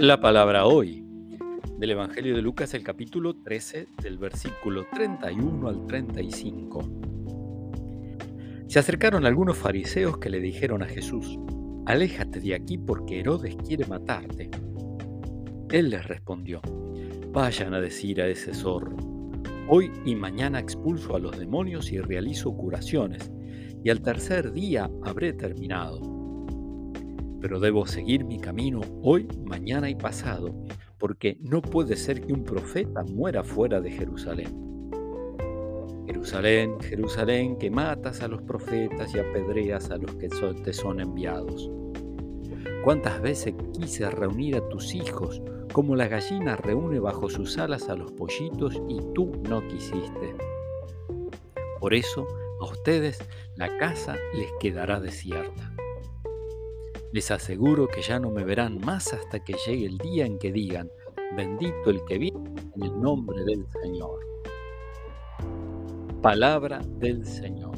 La palabra hoy del Evangelio de Lucas, el capítulo 13, del versículo 31 al 35. Se acercaron algunos fariseos que le dijeron a Jesús, Aléjate de aquí porque Herodes quiere matarte. Él les respondió, Vayan a decir a ese zorro, hoy y mañana expulso a los demonios y realizo curaciones, y al tercer día habré terminado pero debo seguir mi camino hoy, mañana y pasado, porque no puede ser que un profeta muera fuera de Jerusalén. Jerusalén, Jerusalén, que matas a los profetas y apedreas a los que te son enviados. ¿Cuántas veces quise reunir a tus hijos como la gallina reúne bajo sus alas a los pollitos y tú no quisiste? Por eso a ustedes la casa les quedará desierta. Les aseguro que ya no me verán más hasta que llegue el día en que digan, bendito el que viene en el nombre del Señor. Palabra del Señor.